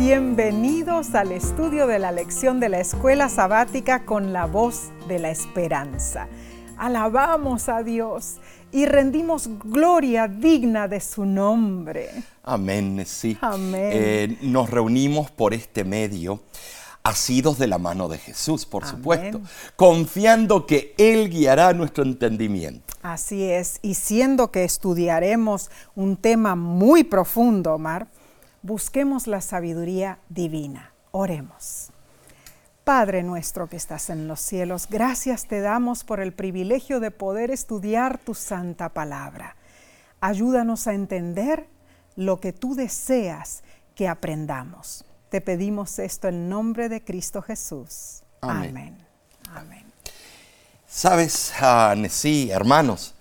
Bienvenidos al estudio de la lección de la escuela sabática con la voz de la esperanza. Alabamos a Dios y rendimos gloria digna de su nombre. Amén, sí. Amén. Eh, nos reunimos por este medio, asidos de la mano de Jesús, por Amén. supuesto, confiando que Él guiará nuestro entendimiento. Así es, y siendo que estudiaremos un tema muy profundo, Omar, busquemos la sabiduría divina. Oremos. Padre nuestro que estás en los cielos, gracias te damos por el privilegio de poder estudiar tu santa palabra. Ayúdanos a entender lo que tú deseas que aprendamos. Te pedimos esto en nombre de Cristo Jesús. Amén. Amén. Amén. ¿Sabes, ah, sí, hermanos?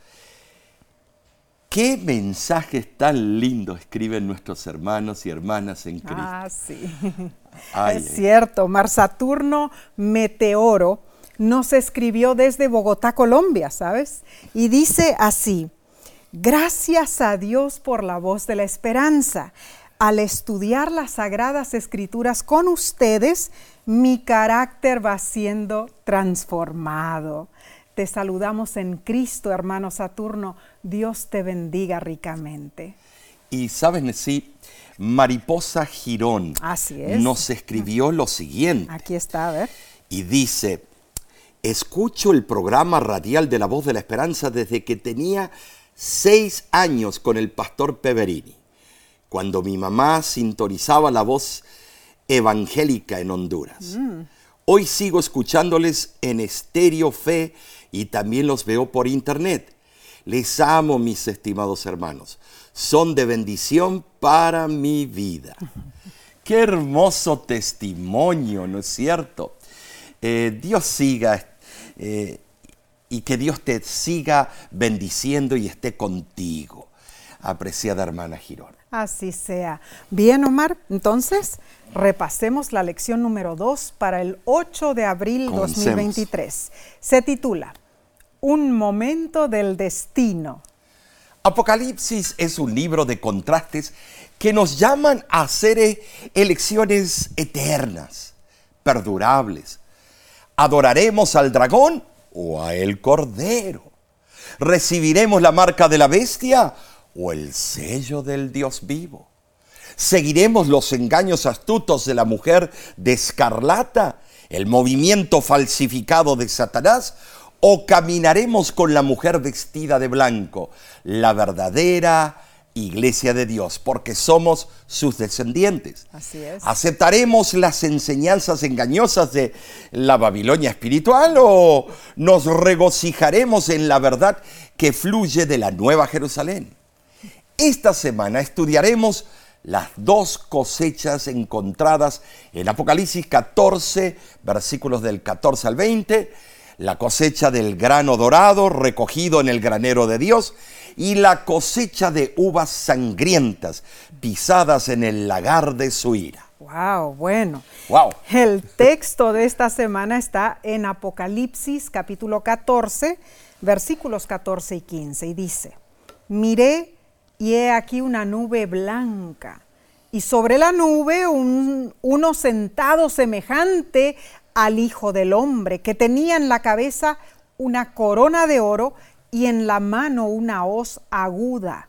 ¿Qué mensajes tan lindos escriben nuestros hermanos y hermanas en Cristo? Ah, sí. Ay, es ay. cierto, Mar Saturno Meteoro nos escribió desde Bogotá, Colombia, ¿sabes? Y dice así, gracias a Dios por la voz de la esperanza. Al estudiar las sagradas escrituras con ustedes, mi carácter va siendo transformado. Te saludamos en Cristo, hermano Saturno. Dios te bendiga ricamente. Y sabes, sí, Mariposa Girón Así es. nos escribió lo siguiente. Aquí está, a ver. y dice, escucho el programa radial de La Voz de la Esperanza desde que tenía seis años con el pastor Peverini, cuando mi mamá sintonizaba la voz evangélica en Honduras. Hoy sigo escuchándoles en Estéreo Fe y también los veo por internet. Les amo, mis estimados hermanos. Son de bendición para mi vida. Qué hermoso testimonio, ¿no es cierto? Eh, Dios siga eh, y que Dios te siga bendiciendo y esté contigo, apreciada hermana Girón. Así sea. Bien, Omar, entonces repasemos la lección número 2 para el 8 de abril Comencemos. 2023. Se titula Un momento del destino. Apocalipsis es un libro de contrastes que nos llaman a hacer eh, elecciones eternas, perdurables. ¿Adoraremos al dragón o a el cordero? ¿Recibiremos la marca de la bestia o el sello del Dios vivo? ¿Seguiremos los engaños astutos de la mujer de escarlata, el movimiento falsificado de Satanás? ¿O caminaremos con la mujer vestida de blanco, la verdadera iglesia de Dios, porque somos sus descendientes? Así es. ¿Aceptaremos las enseñanzas engañosas de la Babilonia espiritual o nos regocijaremos en la verdad que fluye de la Nueva Jerusalén? Esta semana estudiaremos las dos cosechas encontradas en Apocalipsis 14, versículos del 14 al 20, la cosecha del grano dorado recogido en el granero de Dios y la cosecha de uvas sangrientas pisadas en el lagar de su ira. Wow, bueno. Wow. El texto de esta semana está en Apocalipsis capítulo 14, versículos 14 y 15, y dice, miré y he aquí una nube blanca, y sobre la nube un, uno sentado semejante al Hijo del Hombre, que tenía en la cabeza una corona de oro y en la mano una hoz aguda.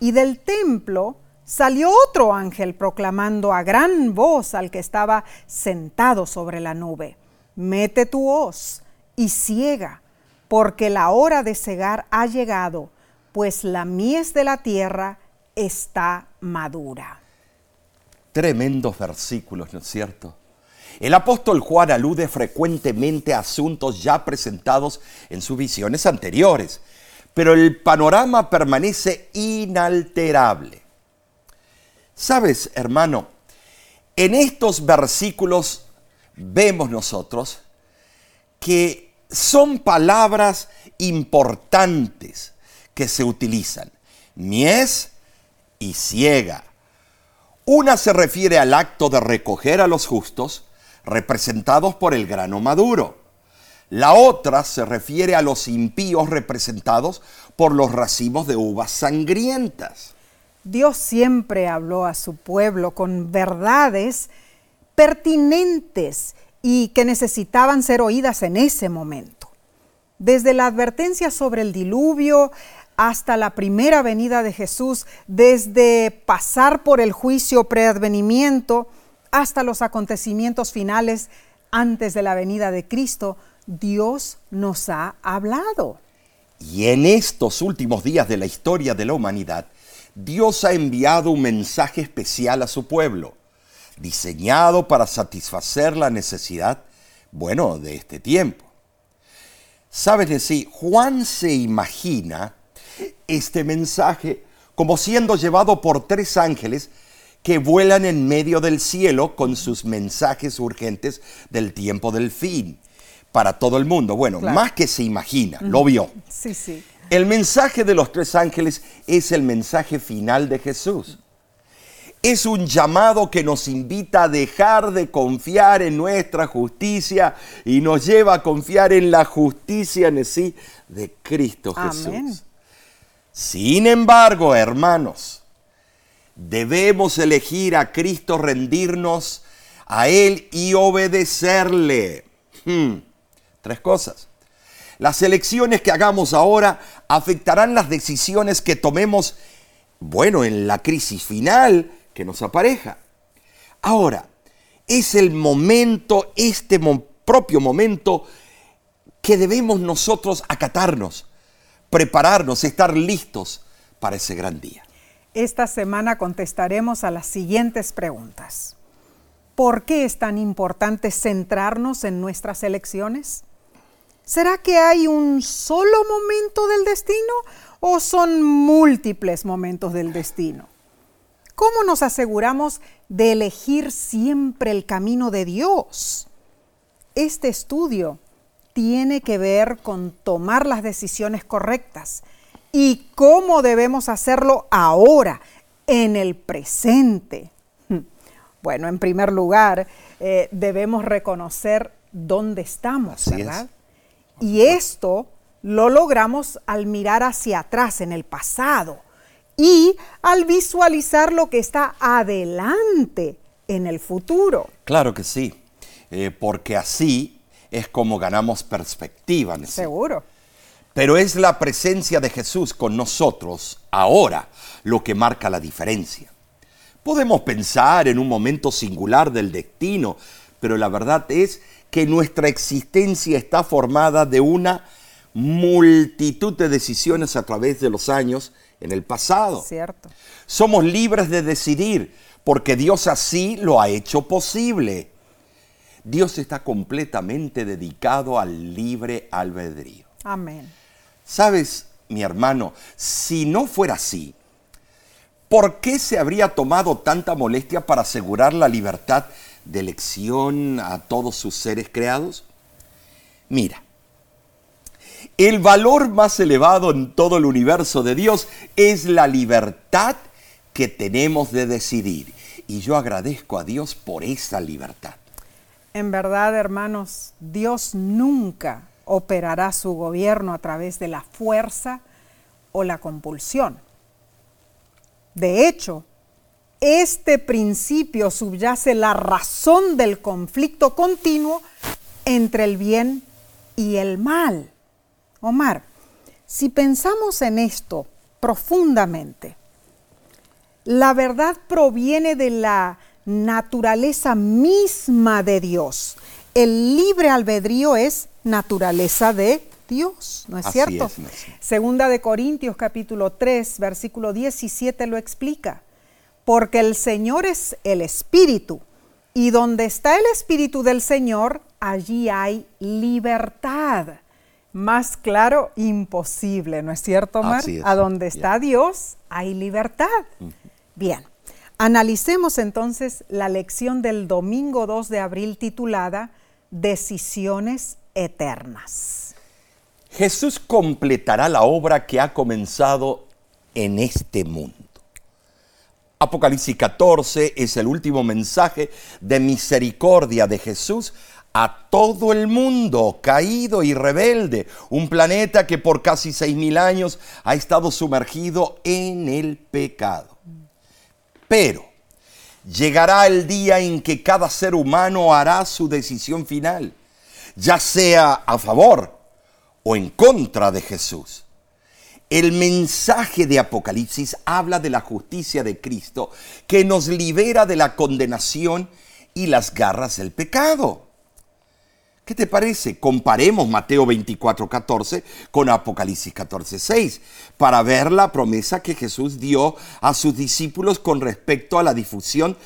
Y del templo salió otro ángel proclamando a gran voz al que estaba sentado sobre la nube, mete tu hoz y ciega, porque la hora de cegar ha llegado, pues la mies de la tierra está madura. Tremendos versículos, ¿no es cierto? El apóstol Juan alude frecuentemente a asuntos ya presentados en sus visiones anteriores, pero el panorama permanece inalterable. Sabes, hermano, en estos versículos vemos nosotros que son palabras importantes que se utilizan. Mies y ciega. Una se refiere al acto de recoger a los justos, representados por el grano maduro. La otra se refiere a los impíos representados por los racimos de uvas sangrientas. Dios siempre habló a su pueblo con verdades pertinentes y que necesitaban ser oídas en ese momento. Desde la advertencia sobre el diluvio hasta la primera venida de Jesús, desde pasar por el juicio preadvenimiento hasta los acontecimientos finales antes de la venida de Cristo, Dios nos ha hablado. Y en estos últimos días de la historia de la humanidad, Dios ha enviado un mensaje especial a su pueblo, diseñado para satisfacer la necesidad, bueno, de este tiempo. Sabes decir, Juan se imagina este mensaje como siendo llevado por tres ángeles que vuelan en medio del cielo con sus mensajes urgentes del tiempo del fin para todo el mundo. Bueno, más que se imagina, lo vio. Sí, sí. El mensaje de los tres ángeles es el mensaje final de Jesús. Es un llamado que nos invita a dejar de confiar en nuestra justicia y nos lleva a confiar en la justicia en sí de Cristo Jesús. Sin embargo, hermanos, debemos elegir a Cristo, rendirnos a Él y obedecerle. Hmm, tres cosas. Las elecciones que hagamos ahora afectarán las decisiones que tomemos, bueno, en la crisis final que nos apareja. Ahora, es el momento, este propio momento, que debemos nosotros acatarnos, prepararnos, estar listos para ese gran día. Esta semana contestaremos a las siguientes preguntas. ¿Por qué es tan importante centrarnos en nuestras elecciones? ¿Será que hay un solo momento del destino o son múltiples momentos del destino? ¿Cómo nos aseguramos de elegir siempre el camino de Dios? Este estudio tiene que ver con tomar las decisiones correctas y cómo debemos hacerlo ahora, en el presente. Bueno, en primer lugar, eh, debemos reconocer dónde estamos, ¿verdad? Y esto lo logramos al mirar hacia atrás en el pasado y al visualizar lo que está adelante en el futuro. Claro que sí, eh, porque así es como ganamos perspectiva. Seguro. Pero es la presencia de Jesús con nosotros ahora lo que marca la diferencia. Podemos pensar en un momento singular del destino, pero la verdad es que nuestra existencia está formada de una multitud de decisiones a través de los años en el pasado. Cierto. Somos libres de decidir porque Dios así lo ha hecho posible. Dios está completamente dedicado al libre albedrío. Amén. Sabes, mi hermano, si no fuera así, ¿por qué se habría tomado tanta molestia para asegurar la libertad de elección a todos sus seres creados? Mira, el valor más elevado en todo el universo de Dios es la libertad que tenemos de decidir. Y yo agradezco a Dios por esa libertad. En verdad, hermanos, Dios nunca operará su gobierno a través de la fuerza o la compulsión. De hecho, este principio subyace la razón del conflicto continuo entre el bien y el mal. Omar, si pensamos en esto profundamente, la verdad proviene de la naturaleza misma de Dios. El libre albedrío es naturaleza de Dios, ¿no es cierto? Segunda de Corintios capítulo 3, versículo 17 lo explica porque el Señor es el Espíritu, y donde está el Espíritu del Señor, allí hay libertad. Más claro, imposible, ¿no es cierto, Mar? A donde está Dios, hay libertad. Bien, analicemos entonces la lección del domingo 2 de abril titulada Decisiones Eternas. Jesús completará la obra que ha comenzado en este mundo. Apocalipsis 14 es el último mensaje de misericordia de Jesús a todo el mundo caído y rebelde, un planeta que por casi seis mil años ha estado sumergido en el pecado. Pero llegará el día en que cada ser humano hará su decisión final, ya sea a favor o en contra de Jesús. El mensaje de Apocalipsis habla de la justicia de Cristo que nos libera de la condenación y las garras del pecado. ¿Qué te parece? Comparemos Mateo 24, 14 con Apocalipsis 14, 6 para ver la promesa que Jesús dio a sus discípulos con respecto a la difusión,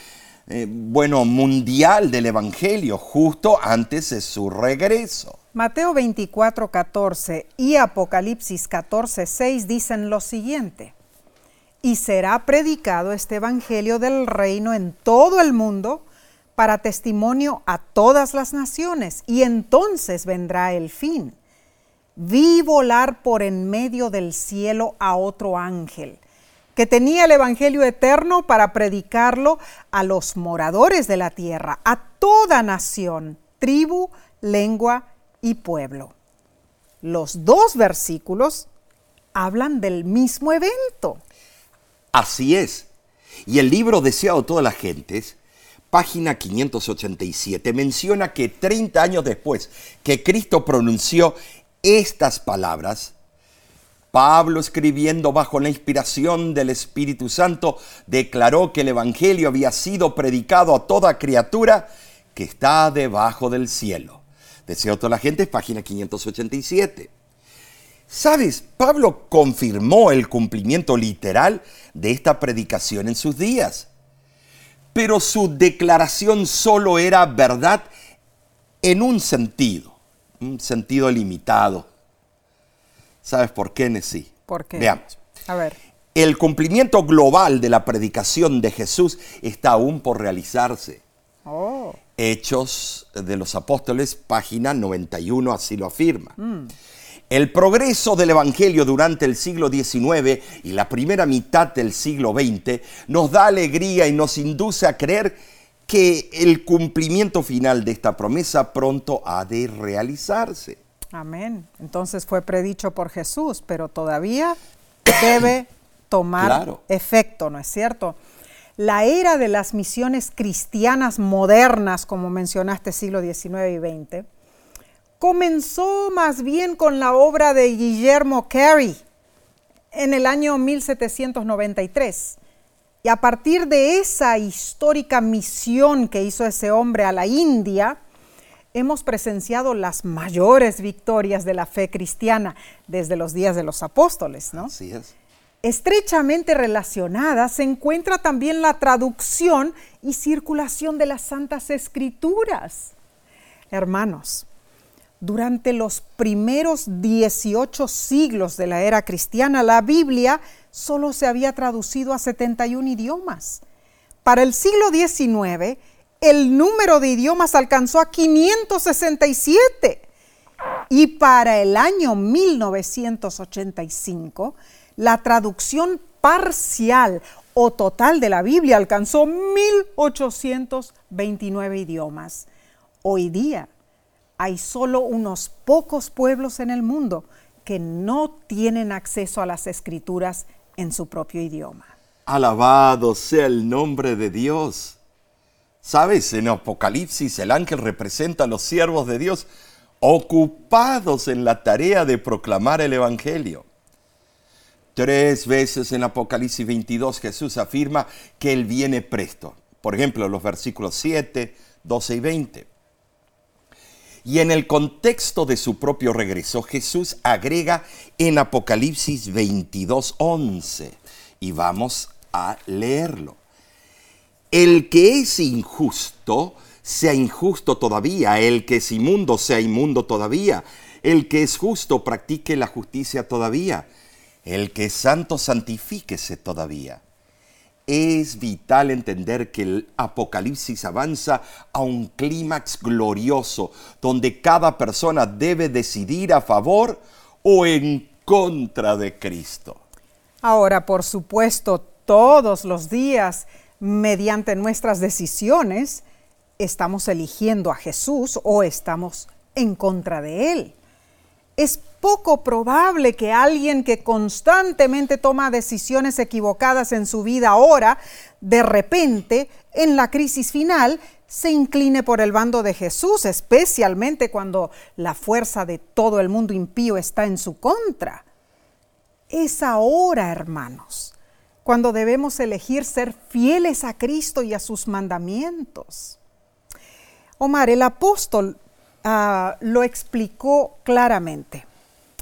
eh, bueno, mundial del Evangelio justo antes de su regreso. Mateo 24, 14 y Apocalipsis 14, 6 dicen lo siguiente. Y será predicado este Evangelio del reino en todo el mundo para testimonio a todas las naciones, y entonces vendrá el fin. Vi volar por en medio del cielo a otro ángel, que tenía el Evangelio eterno para predicarlo a los moradores de la tierra, a toda nación, tribu, lengua y pueblo. Los dos versículos hablan del mismo evento. Así es. Y el libro deseado todas las gentes página 587, menciona que 30 años después que Cristo pronunció estas palabras, Pablo, escribiendo bajo la inspiración del Espíritu Santo, declaró que el Evangelio había sido predicado a toda criatura que está debajo del cielo. Deseo toda la gente, página 587. ¿Sabes? Pablo confirmó el cumplimiento literal de esta predicación en sus días pero su declaración solo era verdad en un sentido, un sentido limitado. ¿Sabes por qué, Nesí? ¿Por qué? Veamos. A ver. El cumplimiento global de la predicación de Jesús está aún por realizarse. Oh. Hechos de los Apóstoles, página 91, así lo afirma. Mm. El progreso del Evangelio durante el siglo XIX y la primera mitad del siglo XX nos da alegría y nos induce a creer que el cumplimiento final de esta promesa pronto ha de realizarse. Amén. Entonces fue predicho por Jesús, pero todavía debe tomar efecto, ¿no es cierto? La era de las misiones cristianas modernas, como mencionaste, siglo XIX y XX, comenzó más bien con la obra de Guillermo Carey en el año 1793. Y a partir de esa histórica misión que hizo ese hombre a la India, hemos presenciado las mayores victorias de la fe cristiana desde los días de los apóstoles, ¿no? Así es. Estrechamente relacionada se encuentra también la traducción y circulación de las Santas Escrituras. Hermanos, durante los primeros 18 siglos de la era cristiana, la Biblia solo se había traducido a 71 idiomas. Para el siglo XIX, el número de idiomas alcanzó a 567. Y para el año 1985, la traducción parcial o total de la Biblia alcanzó 1829 idiomas. Hoy día, hay solo unos pocos pueblos en el mundo que no tienen acceso a las escrituras en su propio idioma. Alabado sea el nombre de Dios. Sabes, en Apocalipsis el ángel representa a los siervos de Dios ocupados en la tarea de proclamar el Evangelio. Tres veces en Apocalipsis 22 Jesús afirma que Él viene presto. Por ejemplo, los versículos 7, 12 y 20. Y en el contexto de su propio regreso, Jesús agrega en Apocalipsis 22:11, y vamos a leerlo. El que es injusto, sea injusto todavía, el que es inmundo, sea inmundo todavía, el que es justo, practique la justicia todavía, el que es santo, santifíquese todavía. Es vital entender que el Apocalipsis avanza a un clímax glorioso, donde cada persona debe decidir a favor o en contra de Cristo. Ahora, por supuesto, todos los días, mediante nuestras decisiones, estamos eligiendo a Jesús o estamos en contra de Él. Es poco probable que alguien que constantemente toma decisiones equivocadas en su vida ahora, de repente, en la crisis final, se incline por el bando de Jesús, especialmente cuando la fuerza de todo el mundo impío está en su contra. Es ahora, hermanos, cuando debemos elegir ser fieles a Cristo y a sus mandamientos. Omar, el apóstol uh, lo explicó claramente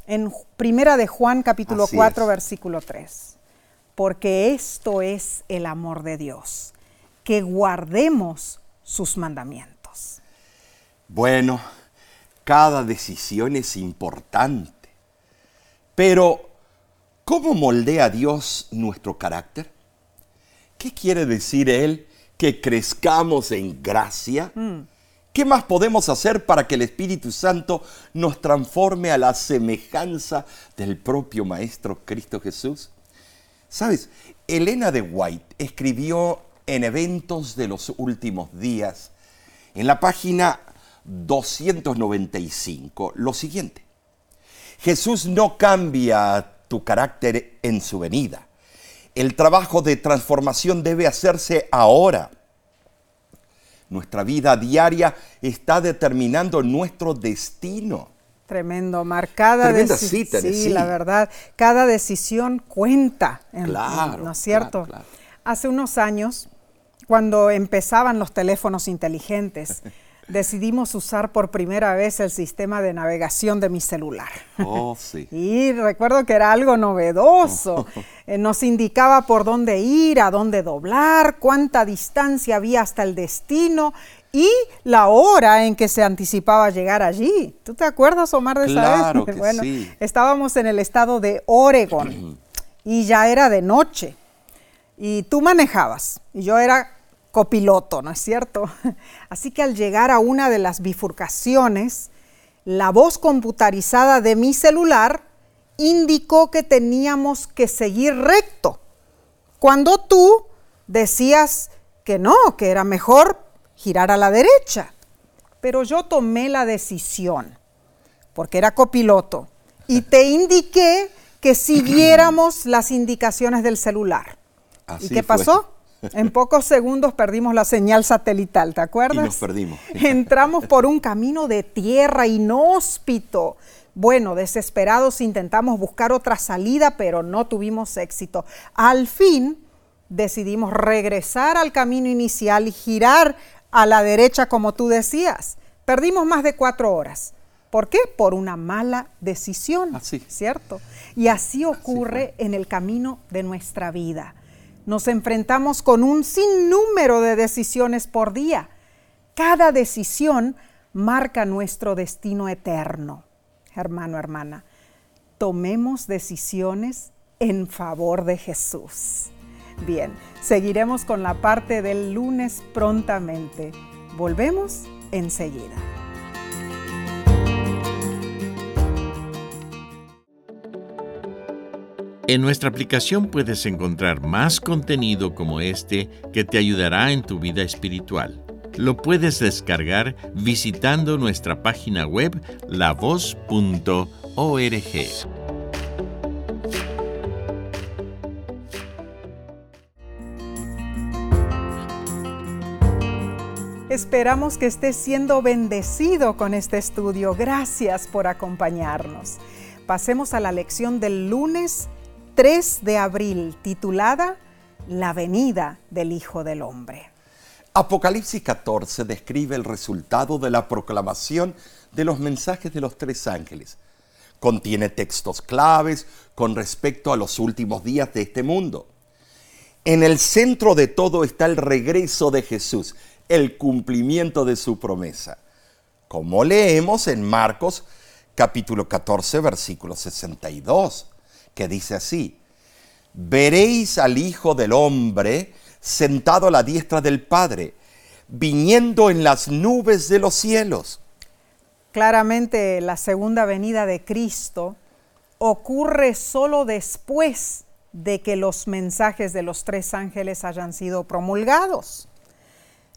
en Primera de Juan capítulo Así 4 es. versículo 3. Porque esto es el amor de Dios, que guardemos sus mandamientos. Bueno, cada decisión es importante, pero ¿Cómo moldea Dios nuestro carácter? ¿Qué quiere decir Él que crezcamos en gracia? Mm. ¿Qué más podemos hacer para que el Espíritu Santo nos transforme a la semejanza del propio Maestro Cristo Jesús? Sabes, Elena de White escribió en Eventos de los Últimos Días, en la página 295, lo siguiente. Jesús no cambia tu carácter en su venida. El trabajo de transformación debe hacerse ahora. Nuestra vida diaria está determinando nuestro destino. Tremendo, marcada decisión. Sí, la verdad, cada decisión cuenta. claro, ¿No es cierto? Hace unos años, cuando empezaban los teléfonos inteligentes, decidimos usar por primera vez el sistema de navegación de mi celular. Oh, sí. y recuerdo que era algo novedoso. Eh, nos indicaba por dónde ir, a dónde doblar, cuánta distancia había hasta el destino y la hora en que se anticipaba llegar allí. ¿Tú te acuerdas, Omar, de esa vez? Que bueno, sí. estábamos en el estado de Oregon y ya era de noche. Y tú manejabas y yo era copiloto, ¿no es cierto? Así que al llegar a una de las bifurcaciones, la voz computarizada de mi celular indicó que teníamos que seguir recto, cuando tú decías que no, que era mejor girar a la derecha. Pero yo tomé la decisión, porque era copiloto, y te indiqué que siguiéramos las indicaciones del celular. Así ¿Y qué fue. pasó? En pocos segundos perdimos la señal satelital, ¿te acuerdas? Y nos perdimos. Entramos por un camino de tierra inhóspito. Bueno, desesperados intentamos buscar otra salida, pero no tuvimos éxito. Al fin decidimos regresar al camino inicial y girar a la derecha como tú decías. Perdimos más de cuatro horas. ¿Por qué? Por una mala decisión, Así. ¿cierto? Y así ocurre en el camino de nuestra vida nos enfrentamos con un sinnúmero de decisiones por día. Cada decisión marca nuestro destino eterno. Hermano, hermana, tomemos decisiones en favor de Jesús. Bien, seguiremos con la parte del lunes prontamente. Volvemos enseguida. En nuestra aplicación puedes encontrar más contenido como este que te ayudará en tu vida espiritual. Lo puedes descargar visitando nuestra página web lavoz.org. Esperamos que estés siendo bendecido con este estudio. Gracias por acompañarnos. Pasemos a la lección del lunes 3 de abril titulada La venida del Hijo del Hombre. Apocalipsis 14 describe el resultado de la proclamación de los mensajes de los tres ángeles. Contiene textos claves con respecto a los últimos días de este mundo. En el centro de todo está el regreso de Jesús, el cumplimiento de su promesa. Como leemos en Marcos capítulo 14, versículo 62 que dice así, veréis al Hijo del Hombre sentado a la diestra del Padre, viniendo en las nubes de los cielos. Claramente la segunda venida de Cristo ocurre solo después de que los mensajes de los tres ángeles hayan sido promulgados.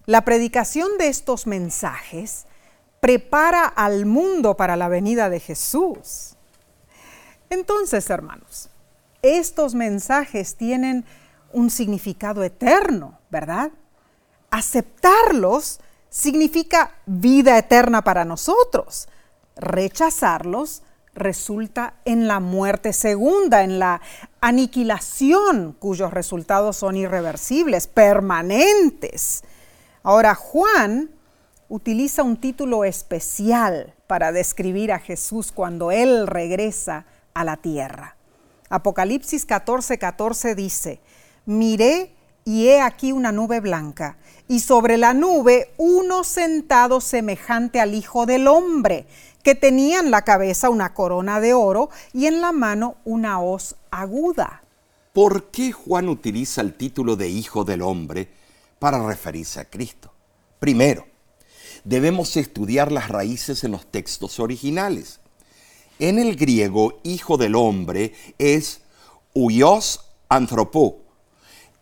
La predicación de estos mensajes prepara al mundo para la venida de Jesús. Entonces, hermanos, estos mensajes tienen un significado eterno, ¿verdad? Aceptarlos significa vida eterna para nosotros. Rechazarlos resulta en la muerte segunda, en la aniquilación, cuyos resultados son irreversibles, permanentes. Ahora, Juan utiliza un título especial para describir a Jesús cuando Él regresa a la tierra. Apocalipsis 14:14 14 dice, miré y he aquí una nube blanca, y sobre la nube uno sentado semejante al Hijo del Hombre, que tenía en la cabeza una corona de oro y en la mano una hoz aguda. ¿Por qué Juan utiliza el título de Hijo del Hombre para referirse a Cristo? Primero, debemos estudiar las raíces en los textos originales. En el griego, Hijo del Hombre es huios anthropó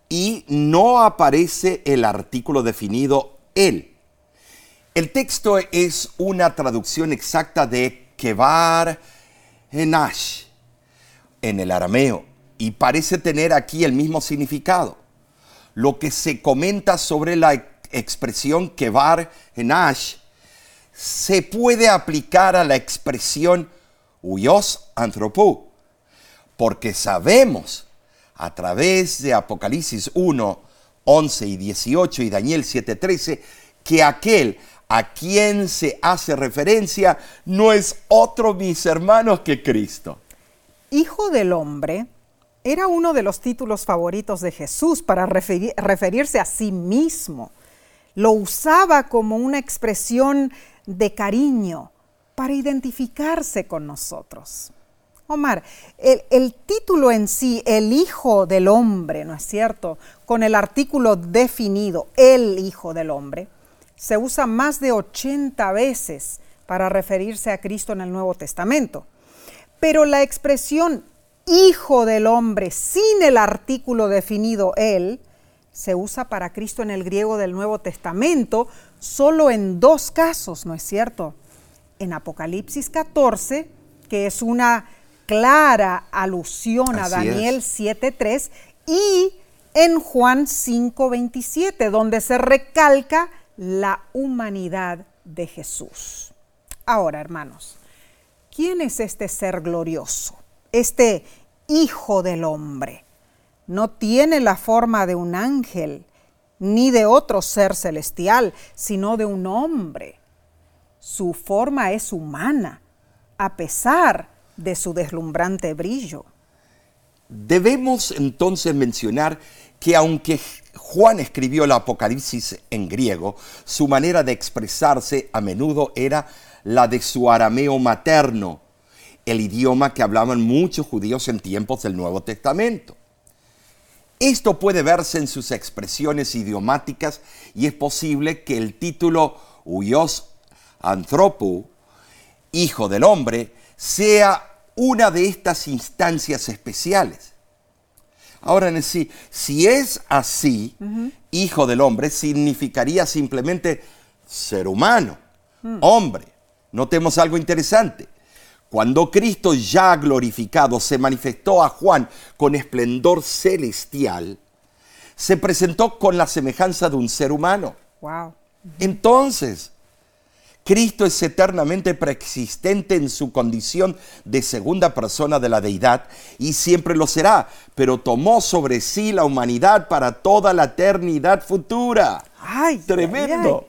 y no aparece el artículo definido él. El texto es una traducción exacta de Kebar Enash en el arameo y parece tener aquí el mismo significado. Lo que se comenta sobre la expresión Kebar Enash se puede aplicar a la expresión Uyos Anthropó, porque sabemos a través de Apocalipsis 1, 11 y 18 y Daniel 7, 13 que aquel a quien se hace referencia no es otro, mis hermanos, que Cristo. Hijo del hombre era uno de los títulos favoritos de Jesús para referirse a sí mismo. Lo usaba como una expresión de cariño para identificarse con nosotros. Omar, el, título en sí, el Hijo del Hombre, ¿no es cierto? Con el artículo definido, el Hijo del Hombre, se usa más de 80 veces para referirse a Cristo en el Nuevo Testamento. Pero la expresión Hijo del Hombre sin el artículo definido Él se usa para Cristo en el griego del Nuevo Testamento solo en dos casos, ¿no es cierto? En Apocalipsis 14, que es una clara alusión a Daniel 7.3, y en Juan 5.27, donde se recalca la humanidad de Jesús. Ahora, hermanos, ¿quién es este ser glorioso? Este Hijo del Hombre. No tiene la forma de un ángel, ni de otro ser celestial, sino de un hombre. Su forma es humana, a pesar de su deslumbrante brillo. Debemos entonces mencionar que aunque Juan escribió el Apocalipsis en griego, su manera de expresarse a menudo era la de su arameo materno, el idioma que hablaban muchos judíos en tiempos del Nuevo Testamento. Esto puede verse en sus expresiones idiomáticas y es posible que el título Uyos Anthropo, Hijo del Hombre, sea una de estas instancias especiales. Ahora sí, si es así, hijo del hombre, significaría simplemente ser humano, mm. hombre. Notemos algo interesante. Cuando Cristo ya glorificado se manifestó a Juan con esplendor celestial, se presentó con la semejanza de un ser humano. Wow. Entonces, Cristo es eternamente preexistente en su condición de segunda persona de la deidad y siempre lo será, pero tomó sobre sí la humanidad para toda la eternidad futura. ¡Ay! Tremendo.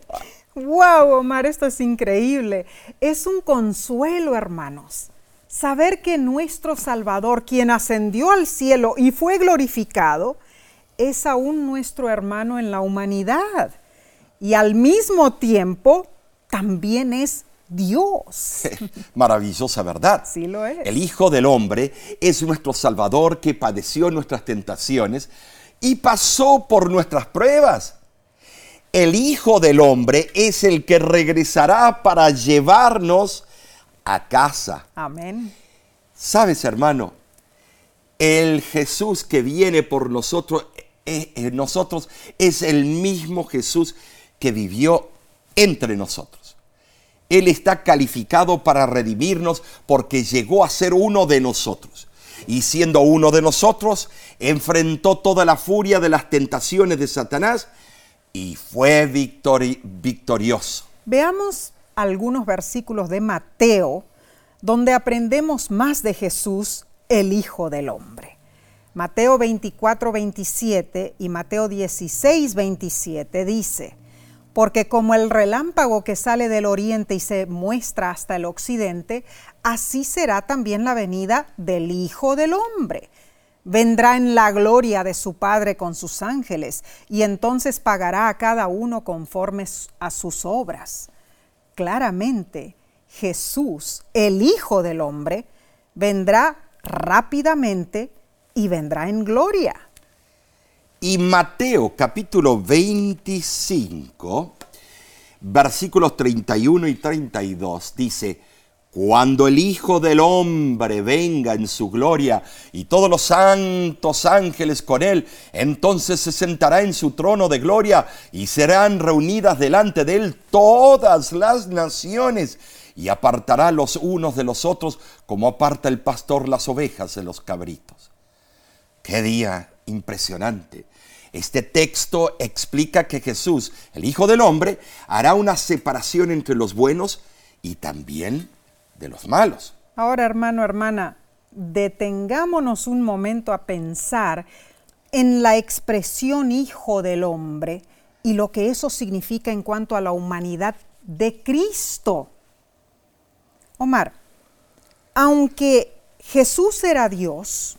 ¡Wow, Omar! Esto es increíble. Es un consuelo, hermanos. Saber que nuestro Salvador, quien ascendió al cielo y fue glorificado, es aún nuestro hermano en la humanidad. Y al mismo tiempo también es Dios. Maravillosa verdad. Sí lo es. El Hijo del Hombre es nuestro Salvador que padeció nuestras tentaciones y pasó por nuestras pruebas. El Hijo del Hombre es el que regresará para llevarnos a casa. Amén. Sabes, hermano, el Jesús que viene por nosotros, eh, eh, nosotros es el mismo Jesús que vivió entre nosotros. Él está calificado para redimirnos porque llegó a ser uno de nosotros. Y siendo uno de nosotros, enfrentó toda la furia de las tentaciones de Satanás y fue victorioso. Veamos algunos versículos de Mateo donde aprendemos más de Jesús, el Hijo del Hombre. Mateo 24, 27 y Mateo 16, 27 dice, porque como el relámpago que sale del oriente y se muestra hasta el occidente, así será también la venida del Hijo del Hombre. Vendrá en la gloria de su Padre con sus ángeles, y entonces pagará a cada uno conforme a sus obras. Claramente, Jesús, el Hijo del Hombre, vendrá rápidamente y vendrá en gloria. Y Mateo capítulo 25, versículos 31 y 32 dice, cuando el Hijo del Hombre venga en su gloria y todos los santos ángeles con él, entonces se sentará en su trono de gloria y serán reunidas delante de él todas las naciones y apartará los unos de los otros como aparta el pastor las ovejas de los cabritos. Qué día impresionante. Este texto explica que Jesús, el Hijo del Hombre, hará una separación entre los buenos y también de los malos. Ahora, hermano, hermana, detengámonos un momento a pensar en la expresión Hijo del Hombre y lo que eso significa en cuanto a la humanidad de Cristo. Omar, aunque Jesús era Dios,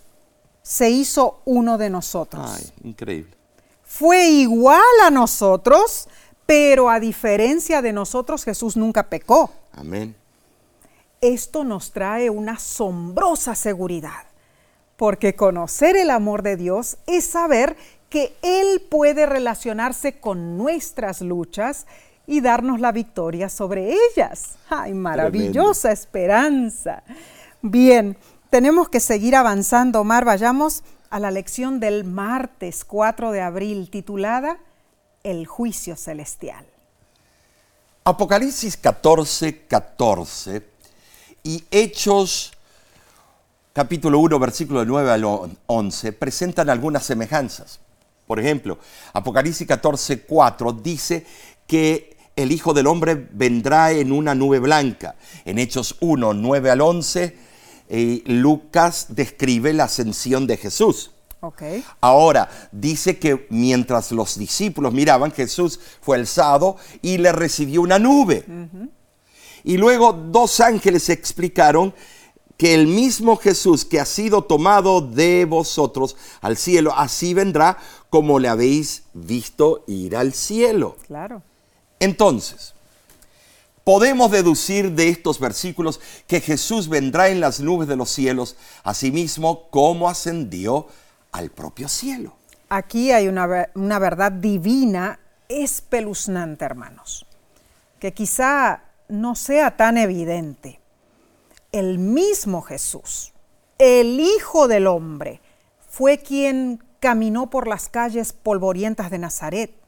se hizo uno de nosotros. Ay, increíble. Fue igual a nosotros, pero a diferencia de nosotros, Jesús nunca pecó. Amén. Esto nos trae una asombrosa seguridad, porque conocer el amor de Dios es saber que Él puede relacionarse con nuestras luchas y darnos la victoria sobre ellas. ¡Ay, maravillosa esperanza! Bien, tenemos que seguir avanzando, Omar. Vayamos a la lección del martes 4 de abril titulada El juicio celestial. Apocalipsis 14, 14 y Hechos capítulo 1, versículo 9 al 11 presentan algunas semejanzas. Por ejemplo, Apocalipsis 14, 4 dice que el Hijo del Hombre vendrá en una nube blanca. En Hechos 1, 9 al 11, eh, Lucas describe la ascensión de Jesús. Okay. Ahora, dice que mientras los discípulos miraban, Jesús fue alzado y le recibió una nube. Y luego dos ángeles explicaron que el mismo Jesús que ha sido tomado de vosotros al cielo, así vendrá como le habéis visto ir al cielo. Claro. Entonces, podemos deducir de estos versículos que Jesús vendrá en las nubes de los cielos, asimismo como ascendió al propio cielo. Aquí hay una, una verdad divina espeluznante, hermanos, que quizá no sea tan evidente. El mismo Jesús, el Hijo del Hombre, fue quien caminó por las calles polvorientas de Nazaret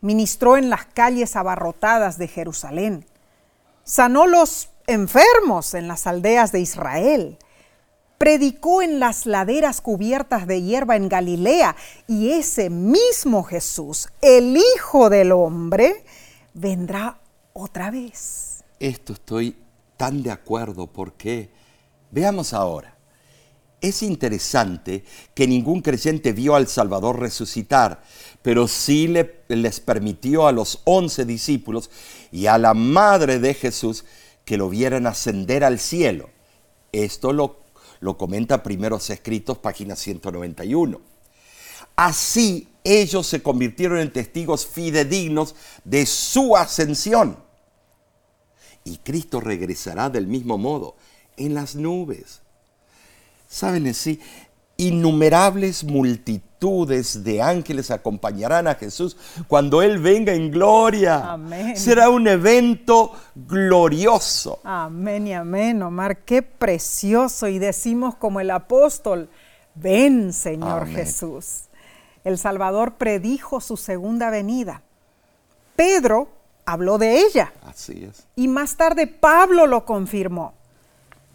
ministró en las calles abarrotadas de Jerusalén, sanó los enfermos en las aldeas de Israel, predicó en las laderas cubiertas de hierba en Galilea y ese mismo Jesús, el Hijo del Hombre, vendrá otra vez. Esto estoy tan de acuerdo porque veamos ahora. Es interesante que ningún creyente vio al Salvador resucitar, pero sí le, les permitió a los once discípulos y a la madre de Jesús que lo vieran ascender al cielo. Esto lo, lo comenta Primeros Escritos, página 191. Así ellos se convirtieron en testigos fidedignos de su ascensión. Y Cristo regresará del mismo modo en las nubes Saben sí, innumerables multitudes de ángeles acompañarán a Jesús cuando Él venga en gloria. Amén. Será un evento glorioso. Amén y amén, Omar. Qué precioso. Y decimos como el apóstol, ven Señor Jesús. El Salvador predijo su segunda venida. Pedro habló de ella Así es. y más tarde Pablo lo confirmó.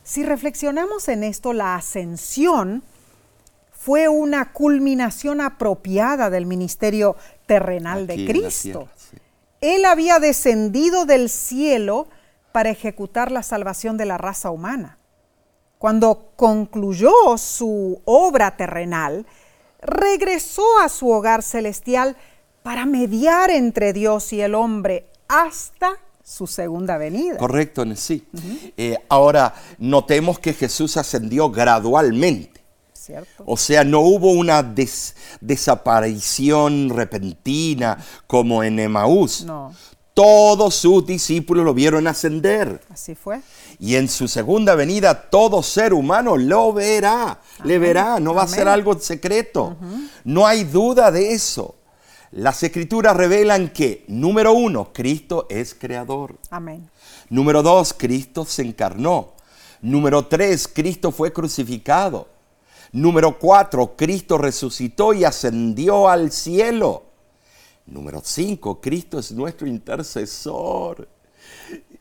Si reflexionamos en esto, la ascensión fue una culminación apropiada del ministerio terrenal de Aquí Cristo. tierra, sí. Él había descendido del cielo para ejecutar la salvación de la raza humana. Cuando concluyó su obra terrenal, regresó a su hogar celestial para mediar entre Dios y el hombre hasta su segunda venida. Correcto, sí. Eh, ahora, notemos que Jesús ascendió gradualmente. ¿Cierto? O sea, no hubo una des- desaparición repentina como en Emaús. No. Todos sus discípulos lo vieron ascender. Así fue. Y en su segunda venida todo ser humano lo verá, le verá, no va a ser algo secreto. No hay duda de eso. Las escrituras revelan que, número uno, Cristo es creador. Amén. Número dos, Cristo se encarnó. Número tres, Cristo fue crucificado. Número cuatro, Cristo resucitó y ascendió al cielo. Número cinco, Cristo es nuestro intercesor.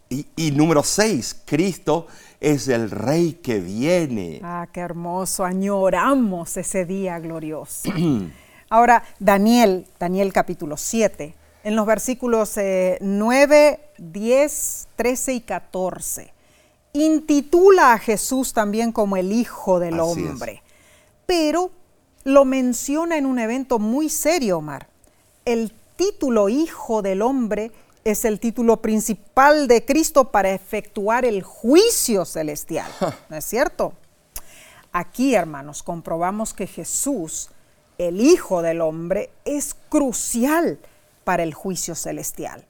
Y, y número seis, Cristo es el Rey que viene. Ah, qué hermoso. Añoramos ese día glorioso. Ahora, Daniel, Daniel capítulo 7, en los versículos eh, 9, 10, 13 y 14, intitula a Jesús también como el Hijo del Así es. Hombre, pero lo menciona en un evento muy serio, Omar. El título Hijo del Hombre es el título principal de Cristo para efectuar el juicio celestial. ¿No es cierto? Aquí, hermanos, comprobamos que Jesús, el Hijo del Hombre, es crucial para el juicio celestial.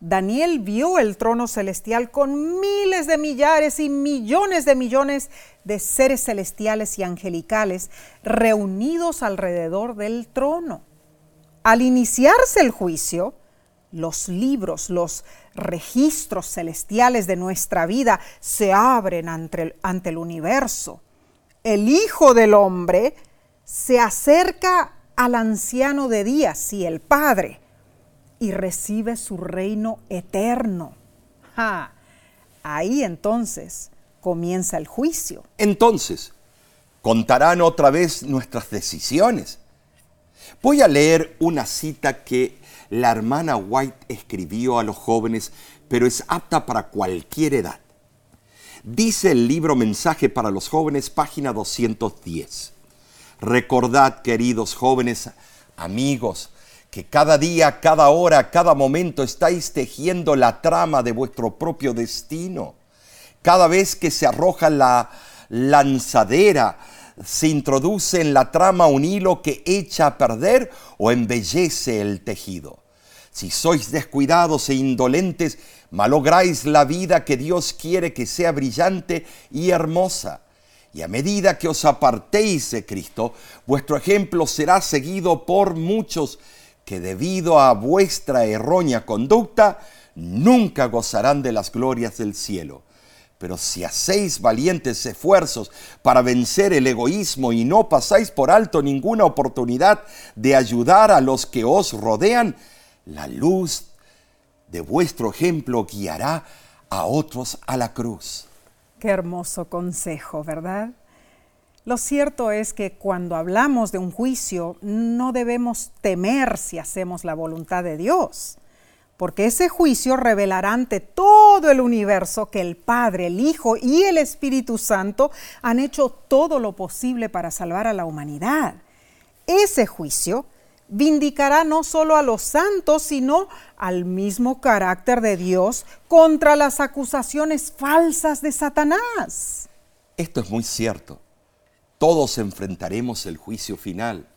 Daniel vio el trono celestial con miles de millares y millones de millones de seres celestiales y angelicales reunidos alrededor del trono. Al iniciarse el juicio, los libros, los registros celestiales de nuestra vida se abren ante el, ante el universo. El Hijo del Hombre se acerca al anciano de días, sí, el Padre, y recibe su reino eterno. Ahí entonces comienza el juicio. Entonces, contarán otra vez nuestras decisiones. Voy a leer una cita que la hermana White escribió a los jóvenes, pero es apta para cualquier edad. Dice el libro Mensaje para los jóvenes, página 210. Recordad, queridos jóvenes, amigos, que cada día, cada hora, cada momento estáis tejiendo la trama de vuestro propio destino. Cada vez que se arroja la lanzadera, se introduce en la trama un hilo que echa a perder o embellece el tejido. Si sois descuidados e indolentes, malográis la vida que Dios quiere que sea brillante y hermosa. Y a medida que os apartéis de Cristo, vuestro ejemplo será seguido por muchos que debido a vuestra errónea conducta nunca gozarán de las glorias del cielo. Pero si hacéis valientes esfuerzos para vencer el egoísmo y no pasáis por alto ninguna oportunidad de ayudar a los que os rodean, la luz de vuestro ejemplo guiará a otros a la cruz. Qué hermoso consejo, ¿verdad? Lo cierto es que cuando hablamos de un juicio no debemos temer si hacemos la voluntad de Dios, porque ese juicio revelará ante todo el universo que el Padre, el Hijo y el Espíritu Santo han hecho todo lo posible para salvar a la humanidad. Ese juicio vindicará no solo a los santos, sino al mismo carácter de Dios contra las acusaciones falsas de Satanás. Esto es muy cierto. Todos enfrentaremos el juicio final,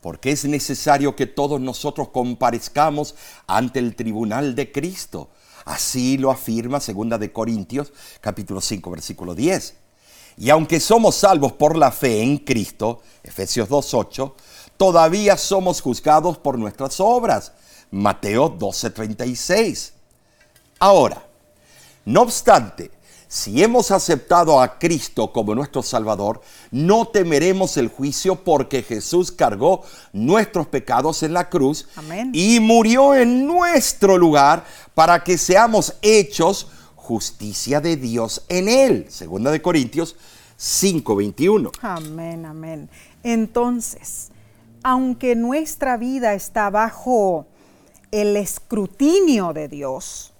porque es necesario que todos nosotros comparezcamos ante el tribunal de Cristo. Así lo afirma 2 de Corintios capítulo 5 versículo 10. Y aunque somos salvos por la fe en Cristo, Efesios 2:8, todavía somos juzgados por nuestras obras, Mateo 12:36. Ahora, no obstante, Si hemos aceptado a Cristo como nuestro Salvador, no temeremos el juicio porque Jesús cargó nuestros pecados en la cruz Amén. y murió en nuestro lugar para que seamos hechos justicia de Dios en Él. Segunda de Corintios 5:21. Amén, amén. Entonces, aunque nuestra vida está bajo el escrutinio de Dios,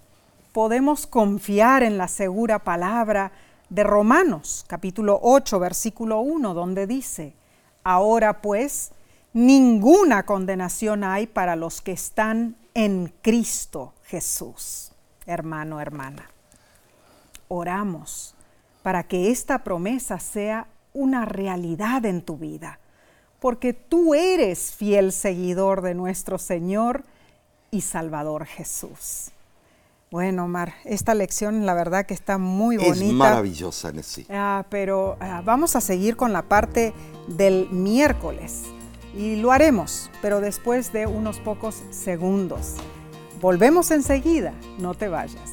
podemos confiar en la segura palabra de Romanos, capítulo 8, versículo 1, donde dice, ahora pues, ninguna condenación hay para los que están en Cristo Jesús. Hermano, hermana, oramos para que esta promesa sea una realidad en tu vida, porque tú eres fiel seguidor de nuestro Señor y Salvador Jesús. Bueno, Omar, esta lección la verdad que está muy bonita. Es maravillosa, Nessie. Ah, pero ah, vamos a seguir con la parte del miércoles y lo haremos, pero después de unos pocos segundos. Volvemos enseguida, no te vayas.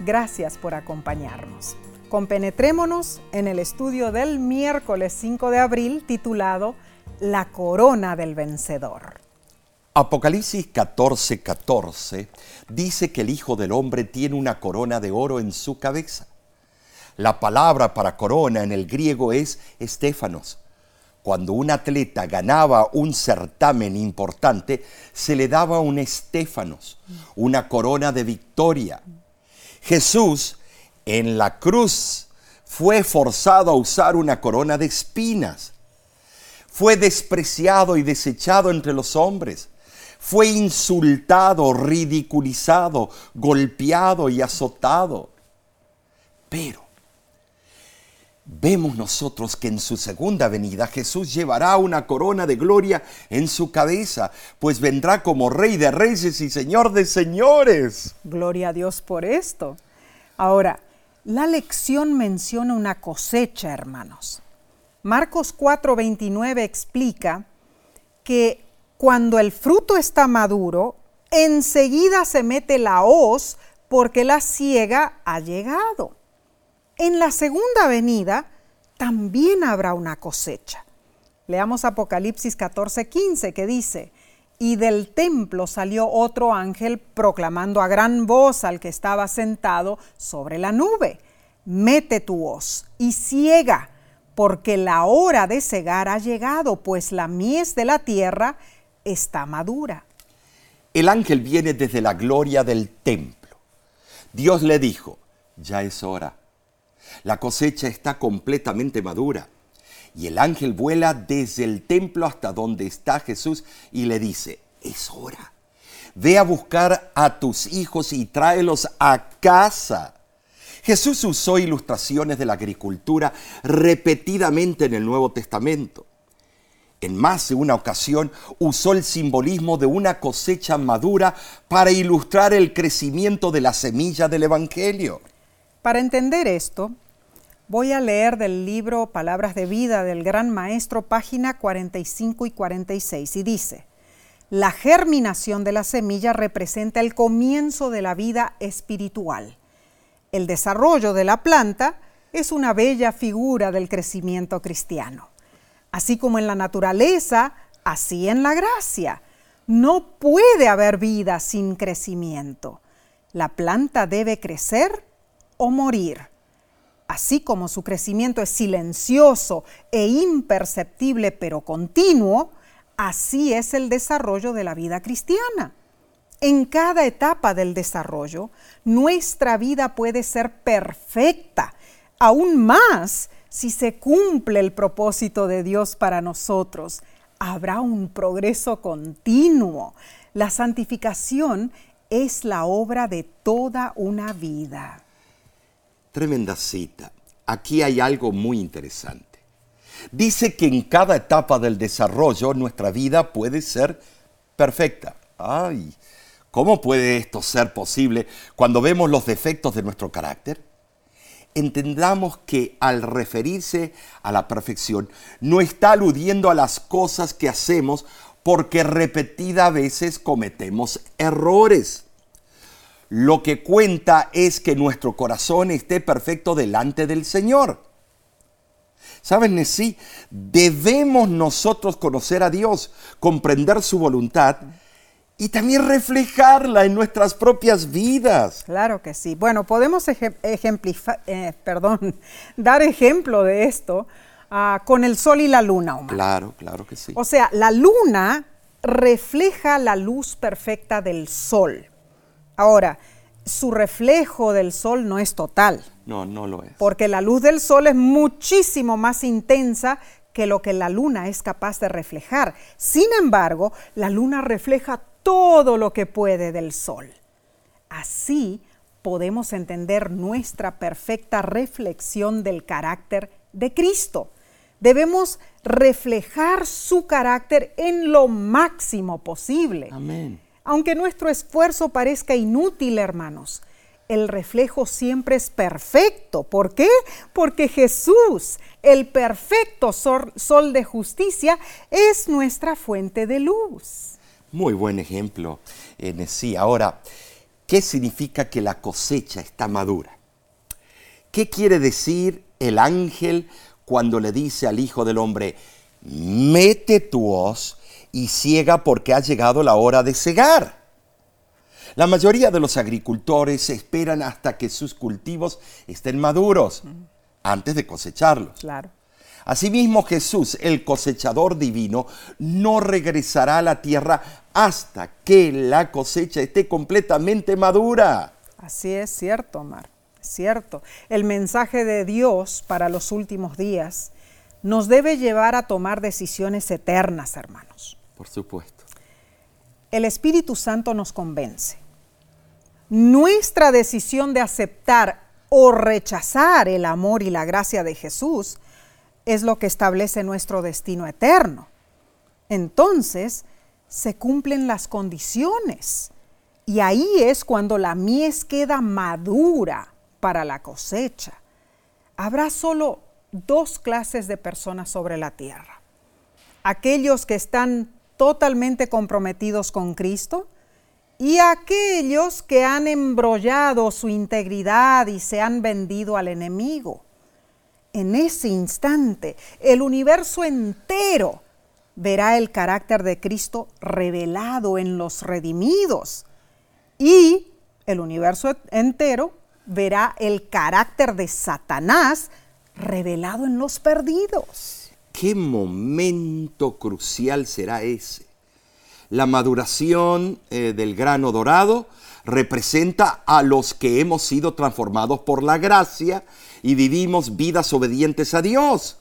Gracias por acompañarnos. Compenetrémonos en el estudio del miércoles 5 de abril titulado La corona del vencedor. Apocalipsis 14, 14 dice que el Hijo del Hombre tiene una corona de oro en su cabeza. La palabra para corona en el griego es estéfanos. Cuando un atleta ganaba un certamen importante, se le daba un estéfanos, una corona de victoria. Jesús en la cruz fue forzado a usar una corona de espinas. Fue despreciado y desechado entre los hombres. Fue insultado, ridiculizado, golpeado y azotado. Pero vemos nosotros que en su segunda venida Jesús llevará una corona de gloria en su cabeza, pues vendrá como rey de reyes y señor de señores. Gloria a Dios por esto. Ahora, la lección menciona una cosecha, hermanos. Marcos 4:29 explica que cuando el fruto está maduro, enseguida se mete la hoz porque la ciega ha llegado. En la segunda venida también habrá una cosecha. Leamos Apocalipsis 14:15 que dice, y del templo salió otro ángel proclamando a gran voz al que estaba sentado sobre la nube, mete tu hoz y ciega, porque la hora de cegar ha llegado, pues la mies de la tierra está madura. El ángel viene desde la gloria del templo. Dios le dijo, ya es hora. La cosecha está completamente madura. Y el ángel vuela desde el templo hasta donde está Jesús y le dice, es hora. Ve a buscar a tus hijos y tráelos a casa. Jesús usó ilustraciones de la agricultura repetidamente en el Nuevo Testamento. En más de una ocasión usó el simbolismo de una cosecha madura para ilustrar el crecimiento de la semilla del Evangelio. Para entender esto, voy a leer del libro Palabras de Vida del Gran Maestro, página 45 y 46, y dice, la germinación de la semilla representa el comienzo de la vida espiritual. El desarrollo de la planta es una bella figura del crecimiento cristiano. Así como en la naturaleza, así en la gracia. No puede haber vida sin crecimiento. La planta debe crecer o morir. Así como su crecimiento es silencioso e imperceptible pero continuo, así es el desarrollo de la vida cristiana. En cada etapa del desarrollo, nuestra vida puede ser perfecta, aún más si se cumple el propósito de Dios para nosotros. Habrá un progreso continuo. La santificación es la obra de toda una vida. Tremenda cita. Aquí hay algo muy interesante. Dice que en cada etapa del desarrollo nuestra vida puede ser perfecta. Ay, ¿cómo puede esto ser posible cuando vemos los defectos de nuestro carácter? Entendamos que al referirse a la perfección no está aludiendo a las cosas que hacemos porque repetidas veces cometemos errores. Lo que cuenta es que nuestro corazón esté perfecto delante del Señor. ¿Saben? Sí, debemos nosotros conocer a Dios, comprender su voluntad y también reflejarla en nuestras propias vidas. Claro que sí. Bueno, podemos ejemplificar, eh, perdón, dar ejemplo de esto ah, con el sol y la luna. Claro, claro que sí. O sea, la luna refleja la luz perfecta del sol. Ahora, su reflejo del sol no es total. No, no lo es. Porque la luz del sol es muchísimo más intensa que lo que la luna es capaz de reflejar. Sin embargo, la luna refleja todo lo que puede del sol. Así podemos entender nuestra perfecta reflexión del carácter de Cristo. Debemos reflejar su carácter en lo máximo posible. Amén. Aunque nuestro esfuerzo parezca inútil, hermanos, el reflejo siempre es perfecto. ¿Por qué? Porque Jesús, el perfecto sol, de justicia, es nuestra fuente de luz. Muy buen ejemplo, en sí. Ahora, ¿qué significa que la cosecha está madura? ¿Qué quiere decir el ángel cuando le dice al Hijo del Hombre, mete tu hoz y ciega porque ha llegado la hora de cegar. La mayoría de los agricultores esperan hasta que sus cultivos estén maduros antes de cosecharlos. Claro. Asimismo, Jesús, el cosechador divino, no regresará a la tierra hasta que la cosecha esté completamente madura. Así es cierto, Omar, cierto. El mensaje de Dios para los últimos días nos debe llevar a tomar decisiones eternas, hermanos. Por supuesto. El Espíritu Santo nos convence. Nuestra decisión de aceptar o rechazar el amor y la gracia de Jesús es lo que establece nuestro destino eterno. Entonces, se cumplen las condiciones. Y ahí es cuando la mies queda madura para la cosecha. Habrá solo dos clases de personas sobre la tierra. Aquellos que están totalmente comprometidos con Cristo y aquellos que han embrollado su integridad y se han vendido al enemigo. En ese instante, el universo entero verá el carácter de Cristo revelado en los redimidos y el universo entero verá el carácter de Satanás revelado en los perdidos. ¿Qué momento crucial será ese? La maduración eh, del grano dorado representa a los que hemos sido transformados por la gracia y vivimos vidas obedientes a Dios.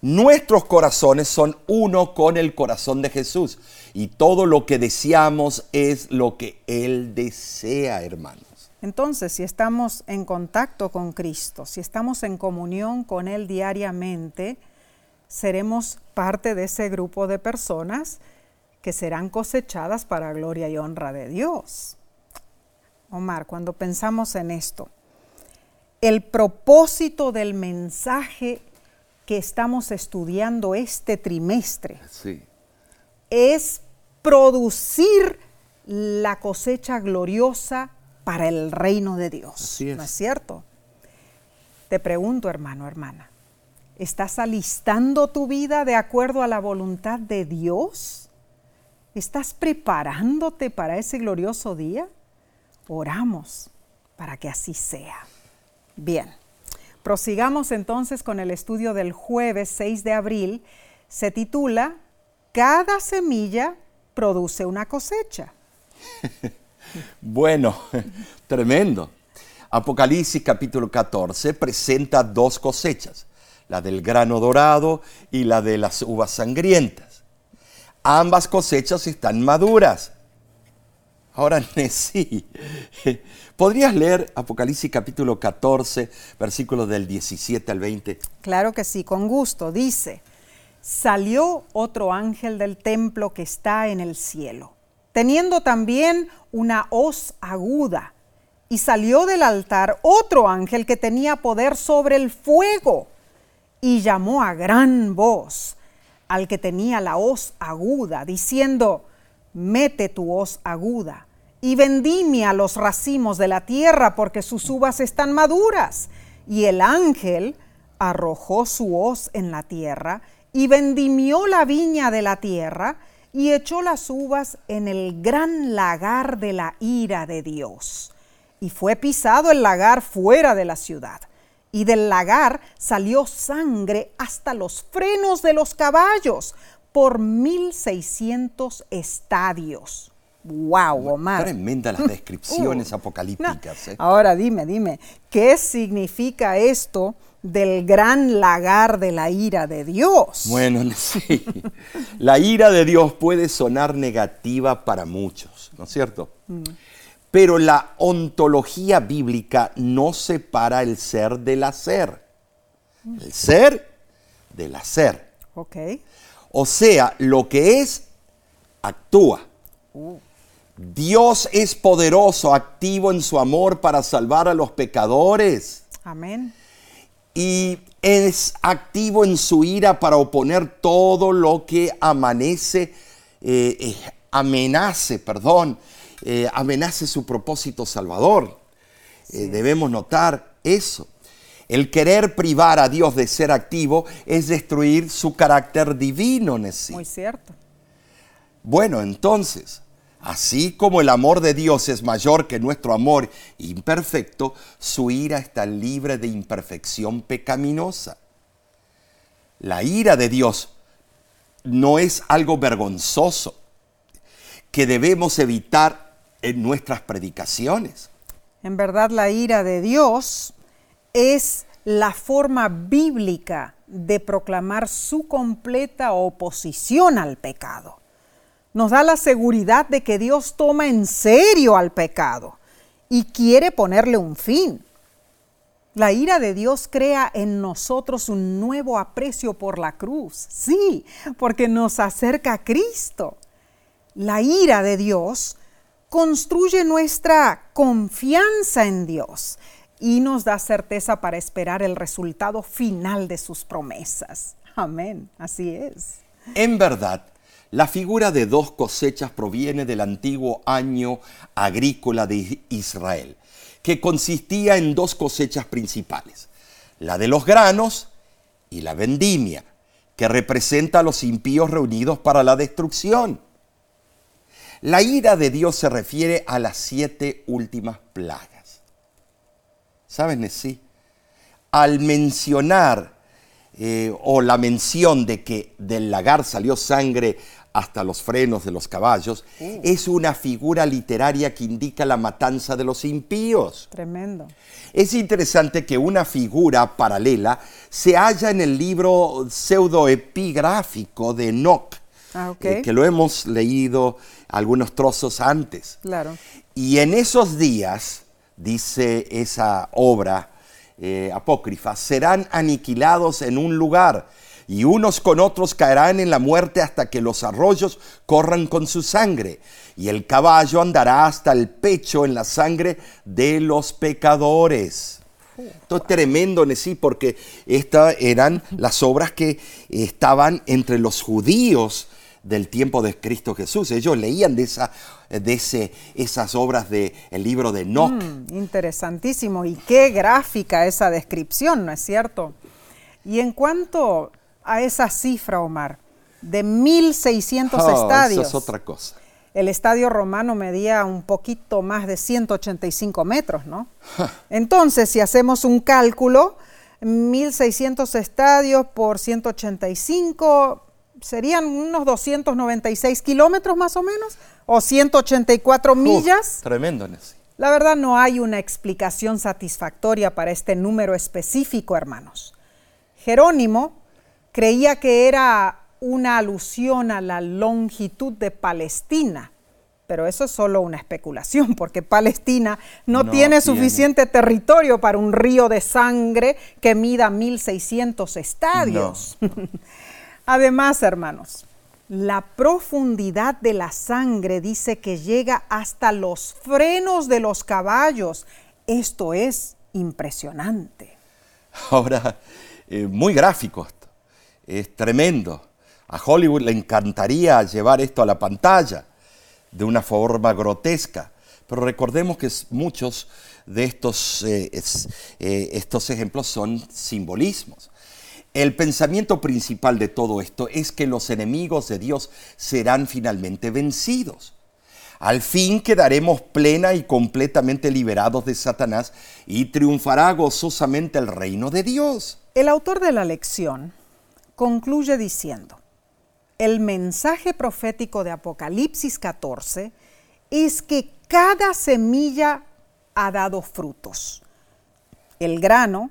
Nuestros corazones son uno con el corazón de Jesús y todo lo que deseamos es lo que Él desea, hermanos. Entonces, si estamos en contacto con Cristo, si estamos en comunión con Él diariamente, seremos parte de ese grupo de personas que serán cosechadas para gloria y honra de Dios. Omar, cuando pensamos en esto, el propósito del mensaje que estamos estudiando este trimestre es producir la cosecha gloriosa para el reino de Dios. ¿No es cierto? Te pregunto, hermano, hermana, ¿estás alistando tu vida de acuerdo a la voluntad de Dios? ¿Estás preparándote para ese glorioso día? Oramos para que así sea. Bien, prosigamos entonces con el estudio del jueves 6 de abril. Se titula Cada semilla produce una cosecha. Bueno, tremendo. Apocalipsis capítulo 14 presenta dos cosechas, la del grano dorado y la de las uvas sangrientas. Ambas cosechas están maduras. Ahora, sí. ¿Podrías leer Apocalipsis capítulo 14, versículos del 17 al 20? Claro que sí, con gusto. Dice, salió otro ángel del templo que está en el cielo, teniendo también una hoz aguda. Y salió del altar otro ángel que tenía poder sobre el fuego, y llamó a gran voz al que tenía la hoz aguda, diciendo, mete tu hoz aguda y vendimia los racimos de la tierra porque sus uvas están maduras. Y el ángel arrojó su hoz en la tierra y vendimió la viña de la tierra y echó las uvas en el gran lagar de la ira de Dios. Y fue pisado el lagar fuera de la ciudad. Y del lagar salió sangre hasta los frenos de los caballos por mil seiscientos estadios. ¡Wow, Omar! Tremenda las descripciones uh, apocalípticas. ¿eh? Ahora dime, dime, ¿qué significa esto del gran lagar de la ira de Dios? Bueno, sí. La ira de Dios puede sonar negativa para muchos, ¿no es cierto? Mm. Pero la ontología bíblica no separa el ser del hacer. El ser del hacer. Ok. O sea, lo que es, actúa. Uh. Dios es poderoso, activo en su amor para salvar a los pecadores. Amén. Y es activo en su ira para oponer todo lo que amanece, eh, eh, amenace, perdón, eh, amenace su propósito salvador. debemos notar eso. El querer privar a Dios de ser activo es destruir su carácter divino, Muy cierto. Bueno, entonces, Así como el amor de Dios es mayor que nuestro amor imperfecto, su ira está libre de imperfección pecaminosa. La ira de Dios no es algo vergonzoso que debemos evitar en nuestras predicaciones. En verdad la ira de Dios es la forma bíblica de proclamar su completa oposición al pecado nos da la seguridad de que Dios toma en serio al pecado y quiere ponerle un fin. La ira de Dios crea en nosotros un nuevo aprecio por la cruz, sí, porque nos acerca a Cristo. La ira de Dios construye nuestra confianza en Dios y nos da certeza para esperar el resultado final de sus promesas. Amén, así es. En verdad, la figura de dos cosechas proviene del antiguo año agrícola de Israel, que consistía en dos cosechas principales, la de los granos y la vendimia, que representa a los impíos reunidos para la destrucción. La ira de Dios se refiere a las siete últimas plagas. ¿Saben? Sí. Al mencionar eh, o la mención de que del lagar salió sangre hasta los frenos de los caballos, uh. es una figura literaria que indica la matanza de los impíos. Tremendo. Es interesante que una figura paralela se halla en el libro pseudoepigráfico de Enoch, ah, eh, que lo hemos leído algunos trozos antes. Claro. Y en esos días, dice esa obra eh, apócrifa, serán aniquilados en un lugar y unos con otros caerán en la muerte hasta que los arroyos corran con su sangre, y el caballo andará hasta el pecho en la sangre de los pecadores. Esto es tremendo, sí, porque estas eran las obras que estaban entre los judíos del tiempo de Cristo Jesús. Ellos leían de, esa, de ese, esas obras del libro de Enoch. Mm, interesantísimo. Y qué gráfica esa descripción, ¿no es cierto? Y en cuanto a esa cifra, Omar, de 1.600 estadios. Eso es otra cosa. El estadio romano medía un poquito más de 185 metros, ¿no? Entonces, si hacemos un cálculo, 1.600 estadios por 185 serían unos 296 kilómetros más o menos, o 184 millas. tremendo, Nessie. La verdad no hay una explicación satisfactoria para este número específico, hermanos. Jerónimo creía que era una alusión a la longitud de Palestina, pero eso es solo una especulación, porque Palestina no, No tiene tiene. suficiente territorio para un río de sangre que mida 1.600 estadios. Además, hermanos, la profundidad de la sangre dice que llega hasta los frenos de los caballos. Esto es impresionante. Ahora, eh, muy gráfico. Es tremendo. A Hollywood le encantaría llevar esto a la pantalla de una forma grotesca. Pero recordemos que muchos de estos, eh, eh, estos ejemplos son simbolismos. El pensamiento principal de todo esto es que los enemigos de Dios serán finalmente vencidos. Al fin quedaremos plena y completamente liberados de Satanás y triunfará gozosamente el reino de Dios. El autor de la lección concluye diciendo, el mensaje profético de Apocalipsis 14 es que cada semilla ha dado frutos. El grano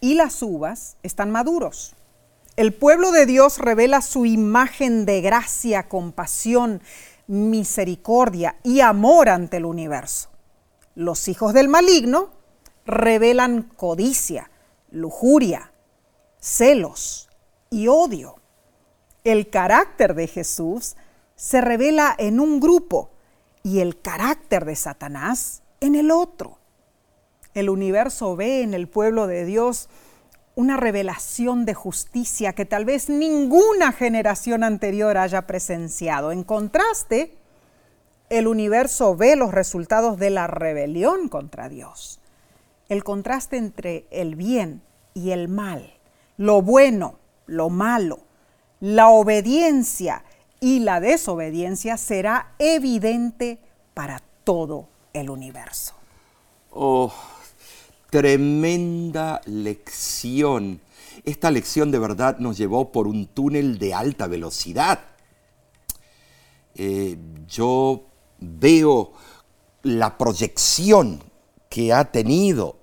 y las uvas están maduros. El pueblo de Dios revela su imagen de gracia, compasión, misericordia y amor ante el universo. Los hijos del maligno revelan codicia, lujuria, celos y odio. El carácter de Jesús se revela en un grupo y el carácter de Satanás en el otro. El universo ve en el pueblo de Dios una revelación de justicia que tal vez ninguna generación anterior haya presenciado. En contraste, el universo ve los resultados de la rebelión contra Dios. El contraste entre el bien y el mal, lo bueno, lo malo, la obediencia y la desobediencia será evidente para todo el universo. Oh, tremenda lección. Esta lección de verdad nos llevó por un túnel de alta velocidad. Eh, yo veo la proyección que ha tenido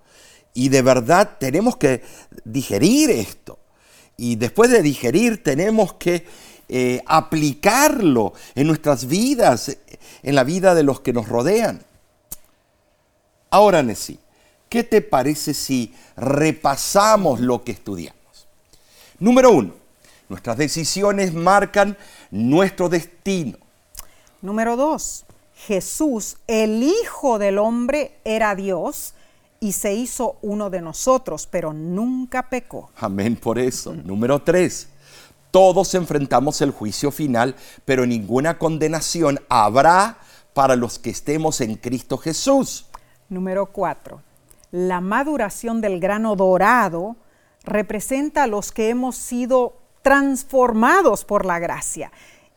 y de verdad tenemos que digerir esto. Y después de digerir tenemos que eh, aplicarlo en nuestras vidas, en la vida de los que nos rodean. Ahora, Nessie, ¿qué te parece si repasamos lo que estudiamos? Número uno, nuestras decisiones marcan nuestro destino. Número dos, Jesús, el Hijo del Hombre, era Dios y se hizo uno de nosotros, pero nunca pecó. Amén por eso. Número tres, todos enfrentamos el juicio final, pero ninguna condenación habrá para los que estemos en Cristo Jesús. Número cuatro, la maduración del grano dorado representa a los que hemos sido transformados por la gracia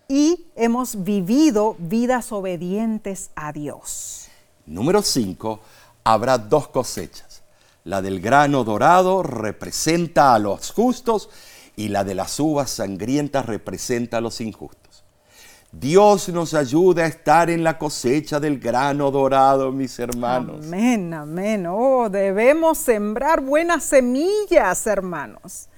y hemos vivido vidas obedientes a Dios. Número 5, habrá dos cosechas. La del grano dorado representa a los justos y la de las uvas sangrientas representa a los injustos. Dios nos ayuda a estar en la cosecha del grano dorado, mis hermanos. Amén, amén. Oh, debemos sembrar buenas semillas, hermanos.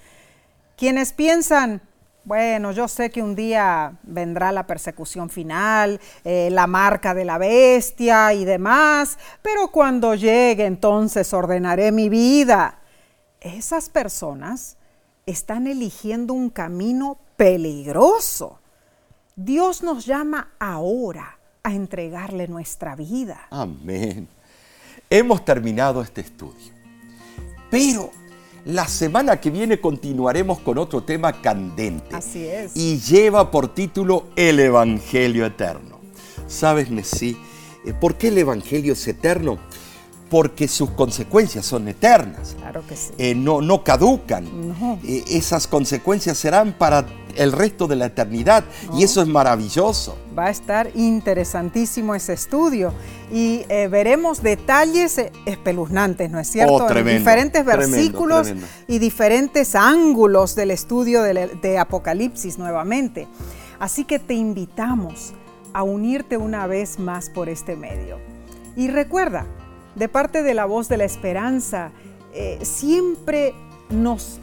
Quienes piensan, bueno, yo sé que un día vendrá la persecución final, eh, la marca de la bestia y demás, pero cuando llegue entonces ordenaré mi vida. Esas personas están eligiendo un camino peligroso. Dios nos llama ahora a entregarle nuestra vida. Amén. Hemos terminado este estudio. Pero la semana que viene continuaremos con otro tema candente. Así es. Y lleva por título El Evangelio Eterno. ¿Sabes, Nessie? eh, ¿Por qué el Evangelio es eterno? Porque sus consecuencias son eternas. Claro que sí. Eh, no, no caducan. No. Eh, esas consecuencias serán para el resto de la eternidad. Y eso es maravilloso. Va a estar interesantísimo ese estudio y eh, veremos detalles espeluznantes, ¿no es cierto? Oh, tremendo, en diferentes tremendo, versículos tremendo. y diferentes ángulos del estudio de, de Apocalipsis nuevamente. Así que te invitamos a unirte una vez más por este medio. Y recuerda, de parte de la voz de la esperanza, eh, siempre nos,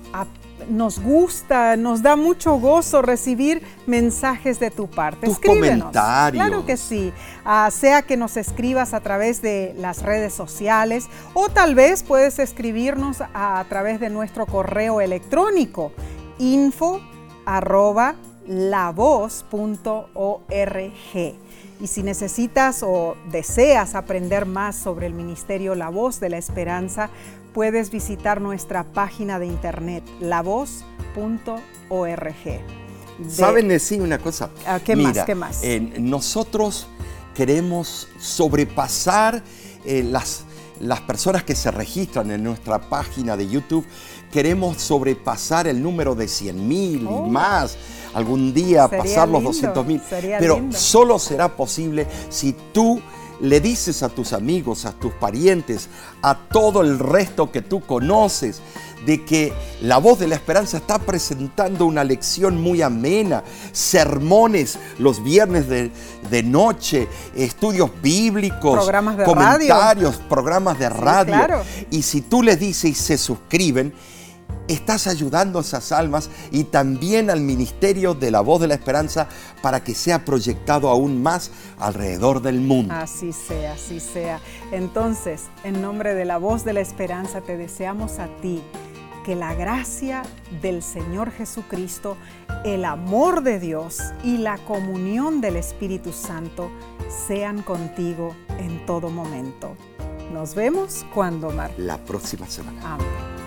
nos gusta, nos da mucho gozo recibir mensajes de tu parte. Tus comentarios. Claro que sí. Ah, sea que nos escribas a través de las redes sociales o tal vez puedes escribirnos a, través de nuestro correo electrónico info arroba lavoz.org. Y si necesitas o deseas aprender más sobre el Ministerio La Voz de la Esperanza, puedes visitar nuestra página de internet lavoz.org. ¿Saben decir una cosa? Ah, ¿Qué más? ¿Qué más? nosotros queremos sobrepasar eh, las, las personas que se registran en nuestra página de YouTube. Queremos sobrepasar el número de 100 mil y oh. más algún día pasar los 200 mil. Pero solo será posible si tú le dices a tus amigos, a tus parientes, a todo el resto que tú conoces, de que la voz de la esperanza está presentando una lección muy amena, sermones los viernes de, noche, estudios bíblicos, programas de comentarios, programas de radio. Y si tú le dices y se suscriben, estás ayudando a esas almas y también al ministerio de la voz de la esperanza para que sea proyectado aún más alrededor del mundo. Así sea, así sea. Entonces, en nombre de la voz de la esperanza, te deseamos a ti que la gracia del Señor Jesucristo, el amor de Dios y la comunión del Espíritu Santo sean contigo en todo momento. Nos vemos cuando, Mar. La próxima semana. Amén.